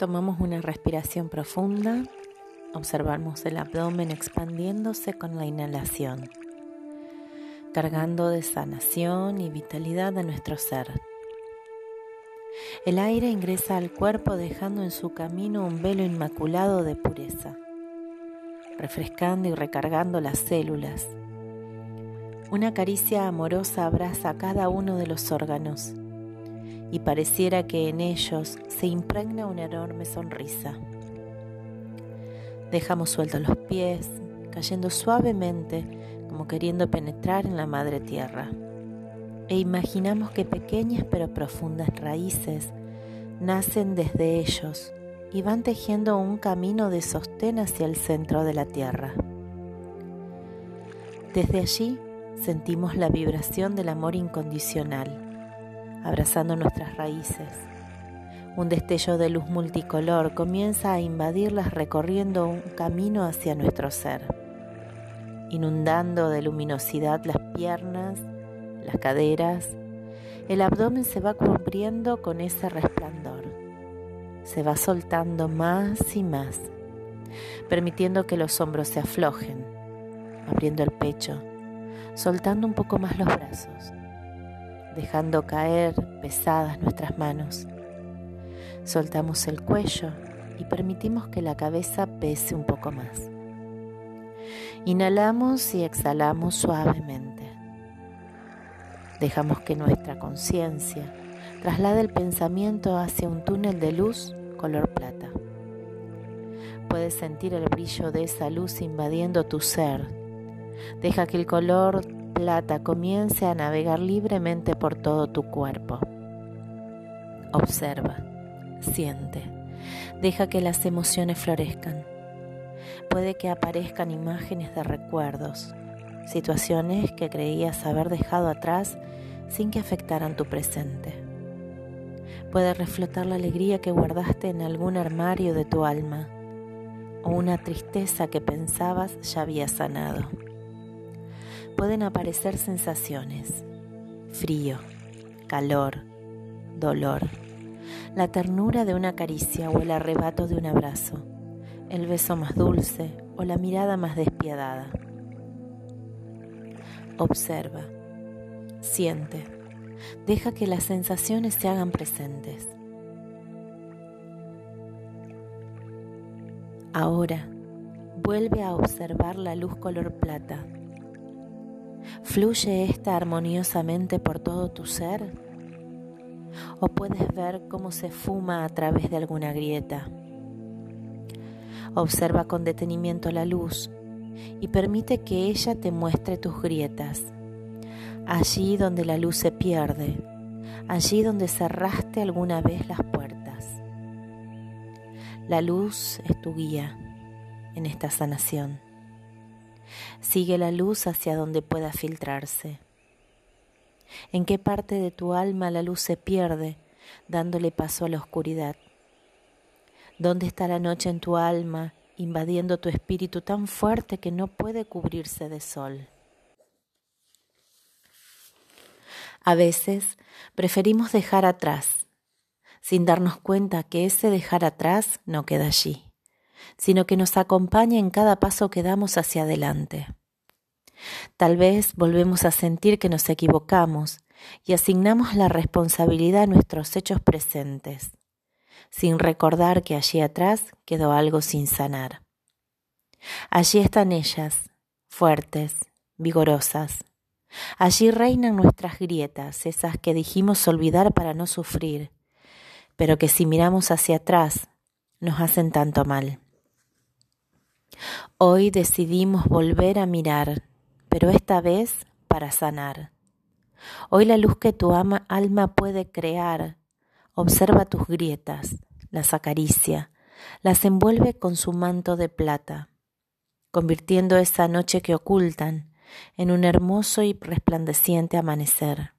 Tomamos una respiración profunda, observamos el abdomen expandiéndose con la inhalación, cargando de sanación y vitalidad a nuestro ser. El aire ingresa al cuerpo dejando en su camino un velo inmaculado de pureza, refrescando y recargando las células. Una caricia amorosa abraza cada uno de los órganos y pareciera que en ellos se impregna una enorme sonrisa. Dejamos sueltos los pies, cayendo suavemente como queriendo penetrar en la madre tierra. E imaginamos que pequeñas pero profundas raíces nacen desde ellos y van tejiendo un camino de sostén hacia el centro de la tierra. Desde allí sentimos la vibración del amor incondicional abrazando nuestras raíces. Un destello de luz multicolor comienza a invadirlas recorriendo un camino hacia nuestro ser, inundando de luminosidad las piernas, las caderas. El abdomen se va cubriendo con ese resplandor. Se va soltando más y más, permitiendo que los hombros se aflojen, abriendo el pecho, soltando un poco más los brazos dejando caer pesadas nuestras manos. Soltamos el cuello y permitimos que la cabeza pese un poco más. Inhalamos y exhalamos suavemente. Dejamos que nuestra conciencia traslade el pensamiento hacia un túnel de luz color plata. Puedes sentir el brillo de esa luz invadiendo tu ser. Deja que el color plata comience a navegar libremente por todo tu cuerpo. Observa, siente, deja que las emociones florezcan. Puede que aparezcan imágenes de recuerdos, situaciones que creías haber dejado atrás sin que afectaran tu presente. Puede reflotar la alegría que guardaste en algún armario de tu alma o una tristeza que pensabas ya había sanado pueden aparecer sensaciones, frío, calor, dolor, la ternura de una caricia o el arrebato de un abrazo, el beso más dulce o la mirada más despiadada. Observa, siente, deja que las sensaciones se hagan presentes. Ahora, vuelve a observar la luz color plata ¿Fluye esta armoniosamente por todo tu ser? ¿O puedes ver cómo se fuma a través de alguna grieta? Observa con detenimiento la luz y permite que ella te muestre tus grietas. Allí donde la luz se pierde, allí donde cerraste alguna vez las puertas. La luz es tu guía en esta sanación. Sigue la luz hacia donde pueda filtrarse. ¿En qué parte de tu alma la luz se pierde, dándole paso a la oscuridad? ¿Dónde está la noche en tu alma, invadiendo tu espíritu tan fuerte que no puede cubrirse de sol? A veces preferimos dejar atrás, sin darnos cuenta que ese dejar atrás no queda allí sino que nos acompaña en cada paso que damos hacia adelante. Tal vez volvemos a sentir que nos equivocamos y asignamos la responsabilidad a nuestros hechos presentes, sin recordar que allí atrás quedó algo sin sanar. Allí están ellas, fuertes, vigorosas. Allí reinan nuestras grietas, esas que dijimos olvidar para no sufrir, pero que si miramos hacia atrás nos hacen tanto mal. Hoy decidimos volver a mirar, pero esta vez para sanar. Hoy la luz que tu alma puede crear observa tus grietas, las acaricia, las envuelve con su manto de plata, convirtiendo esa noche que ocultan en un hermoso y resplandeciente amanecer.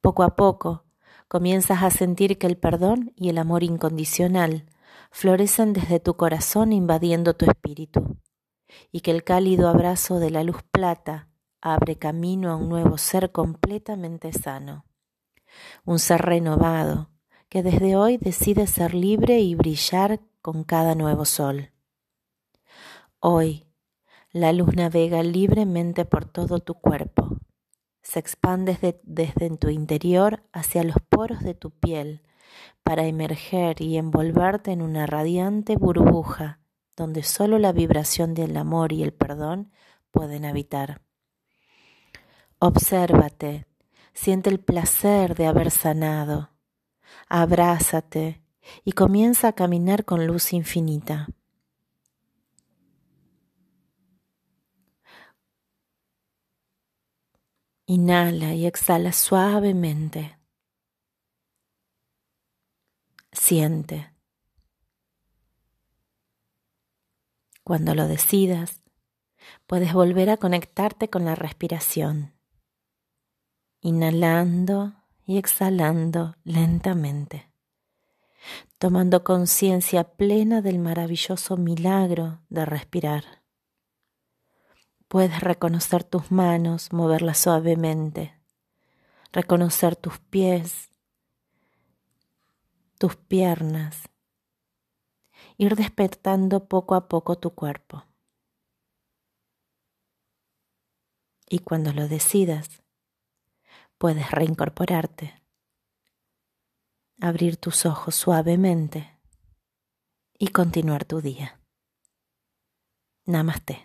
Poco a poco comienzas a sentir que el perdón y el amor incondicional florecen desde tu corazón invadiendo tu espíritu, y que el cálido abrazo de la luz plata abre camino a un nuevo ser completamente sano, un ser renovado que desde hoy decides ser libre y brillar con cada nuevo sol. Hoy, la luz navega libremente por todo tu cuerpo, se expande desde tu interior hacia los poros de tu piel para emerger y envolverte en una radiante burbuja donde solo la vibración del amor y el perdón pueden habitar. Obsérvate, siente el placer de haber sanado, abrázate y comienza a caminar con luz infinita. Inhala y exhala suavemente. Siente. Cuando lo decidas, puedes volver a conectarte con la respiración, inhalando y exhalando lentamente, tomando conciencia plena del maravilloso milagro de respirar. Puedes reconocer tus manos, moverlas suavemente, reconocer tus pies, tus piernas, ir despertando poco a poco tu cuerpo. Y cuando lo decidas, puedes reincorporarte, abrir tus ojos suavemente y continuar tu día. Namaste.